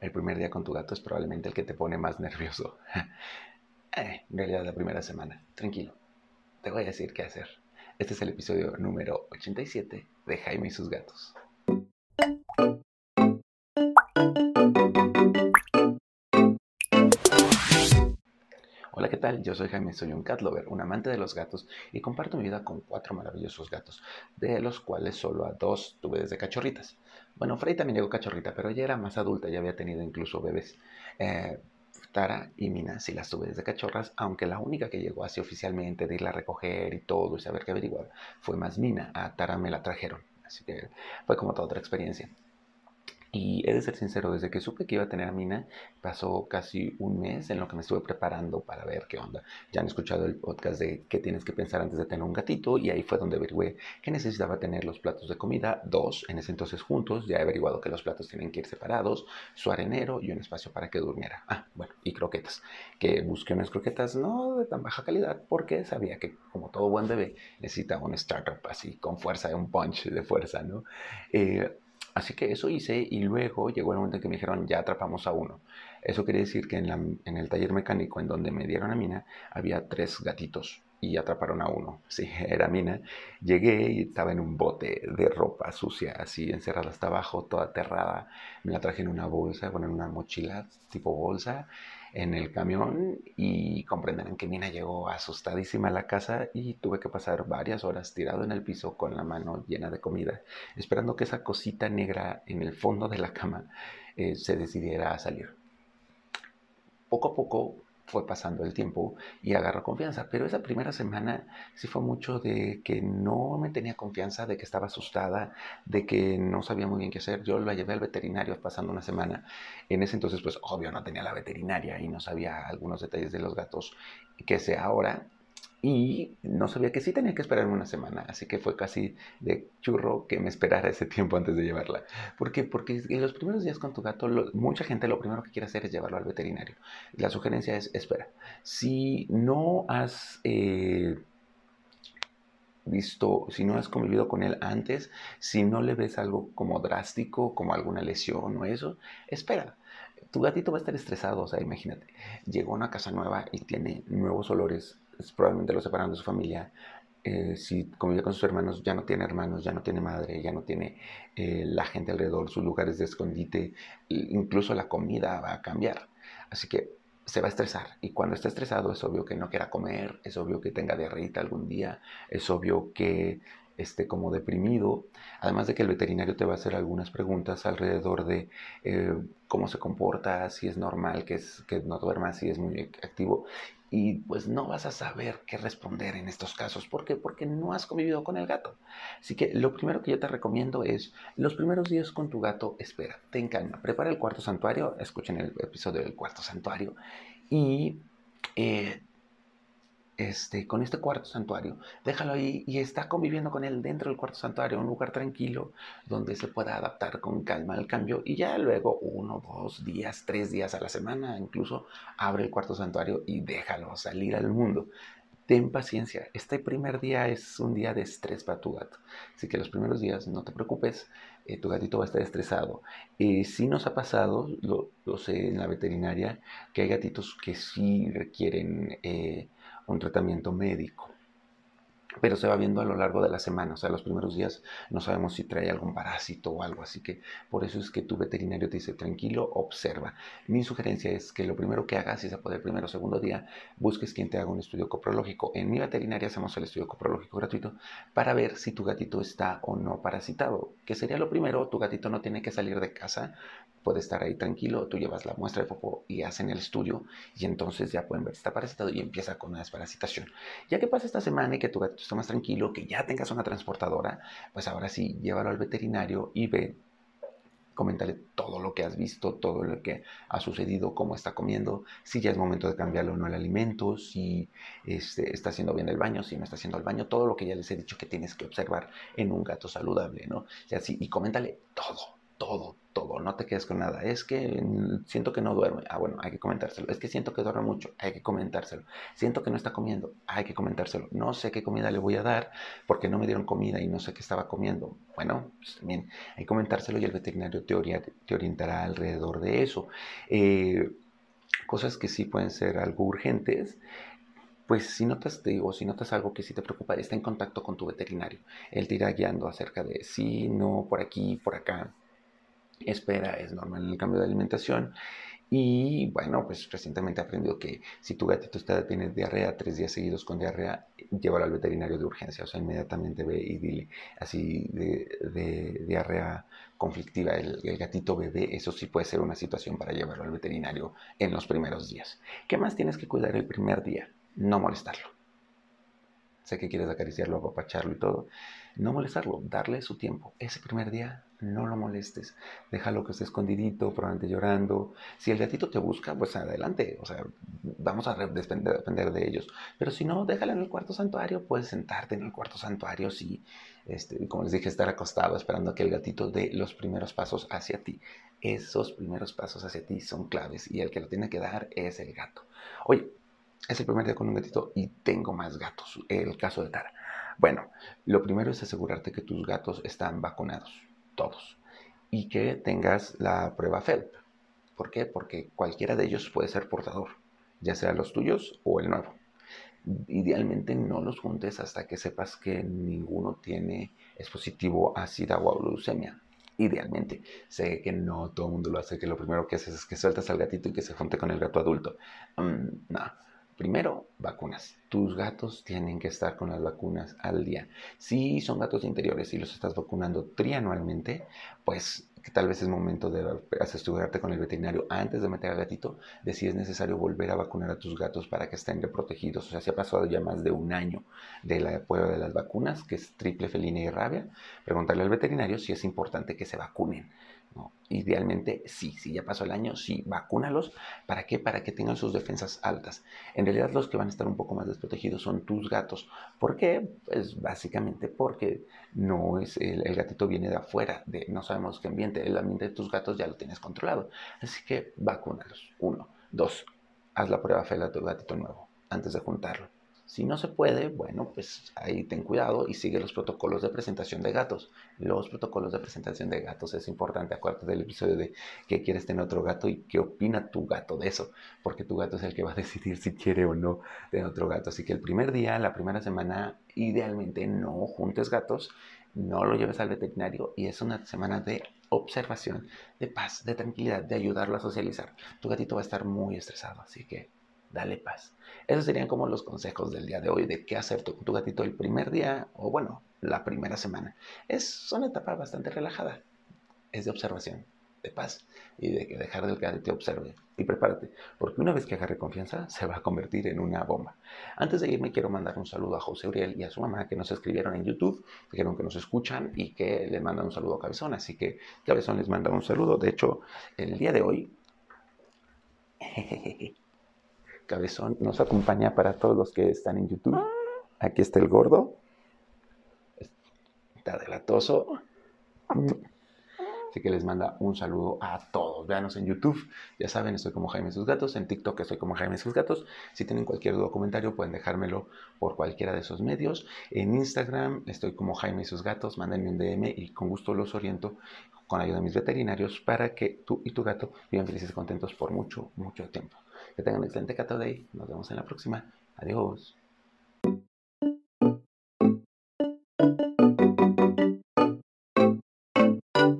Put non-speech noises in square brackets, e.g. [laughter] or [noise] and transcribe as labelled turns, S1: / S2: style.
S1: el primer día con tu gato es probablemente el que te pone más [laughs] nervioso. eh, en realidad la primera semana. Tranquilo. Te voy a decir qué hacer. Este es el episodio número 87 de Jaime y sus gatos. Hola, ¿qué tal? Yo soy Jaime, soy un cat lover, un amante de los gatos y comparto mi vida con cuatro maravillosos gatos, de los cuales solo a dos tuve desde cachorritas. Bueno, Frey también llegó cachorrita, pero ella era más adulta, ya había tenido incluso bebés. Eh, Tara y Mina sí las tuve desde cachorras, aunque la única que llegó así oficialmente de irla a recoger y todo y saber qué averiguar fue más Mina. A Tara me la trajeron, así que fue como toda otra experiencia. Y he de ser sincero, desde que supe que iba a tener a Mina, pasó casi un mes en lo que me estuve preparando para ver qué onda. Ya han escuchado el podcast de qué tienes que pensar antes de tener un gatito y ahí fue donde averigué que necesitaba tener los platos de comida, dos, en ese entonces juntos. Ya he averiguado que los platos tienen que ir separados, su arenero y un espacio para que durmiera. Ah, bueno, y croquetas. Que busqué unas croquetas no de tan baja calidad porque sabía que como todo buen bebé necesita un startup así con fuerza, un punch de fuerza, ¿no? Eh, Así que eso hice y luego llegó el momento en que me dijeron ya atrapamos a uno. Eso quiere decir que en, el taller mecánico en donde me dieron a Mina había tres gatitos y atraparon a uno. [laughs] Sí, era Mina. Llegué y estaba en un bote de ropa sucia, así encerrada hasta abajo, toda aterrada. Me la traje en una bolsa, bueno, en una mochila tipo bolsa en el camión y comprenderán que Mina llegó asustadísima a la casa y tuve que pasar varias horas tirado en el piso con la mano llena de comida, esperando que esa cosita negra en el fondo de la cama eh, se decidiera a salir. Poco a poco fue pasando el tiempo y agarró confianza. Pero esa primera semana sí fue mucho de que no me tenía confianza, de que estaba asustada, de que no sabía muy bien qué hacer. Yo la llevé al veterinario pasando una semana. En ese entonces, pues obvio, no tenía la veterinaria y no sabía algunos detalles de los gatos que sé ahora y no sabía que sí tenía que esperarme una semana, así que fue casi de churro que me esperara ese tiempo antes de llevarla. ¿Por qué? Porque en los primeros días con tu gato, mucha gente lo primero que quiere hacer es llevarlo al veterinario. La sugerencia es, espera, si no has... Eh, visto, si no has convivido con él antes, si no le ves algo como drástico, como alguna lesión o eso, espera. Tu gatito va a estar estresado, o sea, imagínate, llegó a una casa nueva y tiene nuevos olores probablemente lo separan de su familia. Eh, si convive con sus hermanos, ya no tiene hermanos, ya no tiene madre, ya no tiene eh, la gente alrededor, sus lugares de escondite, incluso la comida va a cambiar. Así que se va a estresar y cuando está estresado es obvio que no quiera comer, es obvio que tenga diarrea algún día, es obvio que esté como deprimido, además de que el veterinario te va a hacer algunas preguntas alrededor de eh, cómo se comporta, si es normal que, es, que no duerma, si es muy activo y pues no vas a saber qué responder en estos casos. ¿Por qué? Porque no has convivido con el gato. Así que lo primero que yo te recomiendo es, los primeros días con tu gato, espera, ten calma, prepara el cuarto santuario, escuchen el episodio del cuarto santuario y eh, este, con este cuarto santuario. Déjalo ahí y está conviviendo con él dentro del cuarto santuario, un lugar tranquilo donde se pueda adaptar con calma al cambio y ya luego uno, dos días, tres días a la semana incluso abre el cuarto santuario y déjalo salir al mundo. Ten paciencia, este primer día es un día de estrés para tu gato, así que los primeros días no te preocupes, eh, tu gatito va a estar estresado. y si nos ha pasado, lo, sé en la veterinaria, que hay gatitos que sí requieren... Eh, un tratamiento médico. Pero se va viendo a lo largo de la semana, o sea, los primeros días no sabemos si trae algún parásito o algo, así que por eso es que tu veterinario te dice, tranquilo, observa. Mi sugerencia es que lo primero que hagas, si se puede el primero o segundo día, busques quien te haga un estudio coprológico. En mi veterinaria hacemos el estudio coprológico gratuito para ver si tu gatito está o no parasitado, que sería lo primero, tu gatito no tiene que salir de casa puede estar ahí tranquilo, tú llevas la muestra de popó y hacen el estudio y entonces ya pueden ver si está parasitado y empieza con una desparasitación. Ya que pasa esta semana y que tu gato está más tranquilo, que ya tengas una transportadora, pues ahora sí, llévalo al veterinario y ve, coméntale todo lo que has visto, todo lo que ha sucedido, cómo está comiendo, si ya es momento de cambiarlo o no el alimento, si este, está haciendo bien el baño, si no está haciendo el baño, todo lo que ya les he dicho que tienes que observar en un gato saludable, ¿no? Y así, y coméntale todo todo, todo, no te quedes con nada. Es que siento que no duerme. Ah, bueno, hay que comentárselo. Es que siento que duerme mucho. Hay que comentárselo. Siento que no está comiendo. Hay que comentárselo. No sé qué comida le voy a dar porque no me dieron comida y no sé qué estaba comiendo. Bueno, pues también hay que comentárselo y el veterinario te, orientará alrededor de eso. Eh, cosas que sí pueden ser algo urgentes pues si notas, te digo, si notas algo que sí te preocupa, está en contacto con tu veterinario. Él te irá guiando acerca de sí, no, por aquí, por acá. Espera, es normal el cambio de alimentación. Y bueno, pues recientemente he aprendido que si tu gatito está, tiene diarrea, tres días seguidos con diarrea, llévalo al veterinario de urgencia. O sea, inmediatamente ve y dile así de, diarrea conflictiva el, el, gatito bebé. Eso sí puede ser una situación para llevarlo al veterinario en los primeros días. ¿Qué más tienes que cuidar el primer día? no molestarlo. Sé que quieres acariciarlo, apapacharlo y todo. No molestarlo, darle su tiempo. Ese primer día no lo molestes. Déjalo que esté escondidito, probablemente llorando. Si el gatito te busca, pues adelante. O sea, vamos a depender, de ellos. Pero si no, déjalo en el cuarto santuario. Puedes sentarte en el cuarto santuario si, este, como les dije, estar acostado esperando a que el gatito dé los primeros pasos hacia ti. Esos primeros pasos hacia ti son claves y el que lo tiene que dar es el gato. Oye, es el primer día con un gatito y tengo más gatos. El caso de Tara. Bueno, lo primero es asegurarte que tus gatos están vacunados, todos, y que tengas la prueba FELP. ¿Por qué? Porque cualquiera de ellos puede ser portador, ya sea los tuyos o el nuevo. Idealmente no los juntes hasta que sepas que ninguno tiene es positivo o leucemia. Idealmente. Sé que no todo el mundo lo hace, que lo primero que haces es que sueltas al gatito y que se junte con el gato adulto. Mm, no Primero, vacunas. Tus gatos tienen que estar con las vacunas al día. Si son gatos interiores y los estás vacunando trianualmente, pues tal vez es momento de asesorarte con el veterinario antes de meter al gatito, de si es necesario volver a vacunar a tus gatos para que estén protegidos. O sea, si ha pasado ya más de un año de la prueba de las vacunas, que es triple felina y rabia, preguntarle al veterinario si es importante que se vacunen. Idealmente sí, si ya pasó el año, sí, vacúnalos. ¿Para qué? Para que tengan sus defensas altas. En realidad los que van a estar un poco más desprotegidos son tus gatos. ¿Por qué? Pues básicamente porque no es el, gatito viene de afuera, no sabemos qué ambiente, el ambiente de tus gatos ya lo tienes controlado. Así que vacúnalos. Uno. Dos. Haz la prueba FEL a tu gatito nuevo antes de juntarlo. Si no se puede, bueno, pues ahí ten cuidado y sigue los protocolos de presentación de gatos. Los protocolos de presentación de gatos es importante. Acuérdate del episodio de que quieres tener otro gato y qué opina tu gato de eso, porque tu gato es el que va a [laughs] decidir si quiere o no tener otro gato. Así que el primer día, la primera semana, idealmente no juntes gatos, no lo lleves al veterinario y es una semana de observación, de paz, de tranquilidad, de ayudarlo a socializar. Tu gatito va a estar muy estresado, así que dale paz. Esos serían como los consejos del día de hoy de qué hacer con tu gatito el primer día o bueno, la primera semana. Es una etapa bastante relajada. Es de observación, de paz y de dejar del gatito observe. Y prepárate, porque una vez que agarre confianza, se va a convertir en una bomba. Antes de irme, quiero mandar un saludo a José Uriel y a su mamá que nos escribieron en YouTube, dijeron que nos escuchan y que le mandan un saludo a Cabezón. Así que Cabezón les manda un saludo. De hecho, el día de hoy. [laughs] Cabezón nos acompaña para todos los que están en YouTube. Aquí está el gordo. Está delatoso. Así que les manda un saludo a todos. Véanos en YouTube. Ya saben, estoy como Jaime Sus Gatos. En TikTok estoy como Jaime Sus Gatos. Si tienen cualquier duda o comentario, pueden dejármelo por cualquiera de esos medios. En Instagram estoy como Jaime Sus Gatos. Mándenme un DM y con gusto los oriento con ayuda de mis veterinarios para que tú y tu gato vivan felices y contentos por mucho, mucho tiempo. Que tengan un excelente Cato Day. Nos vemos en la próxima. Adiós.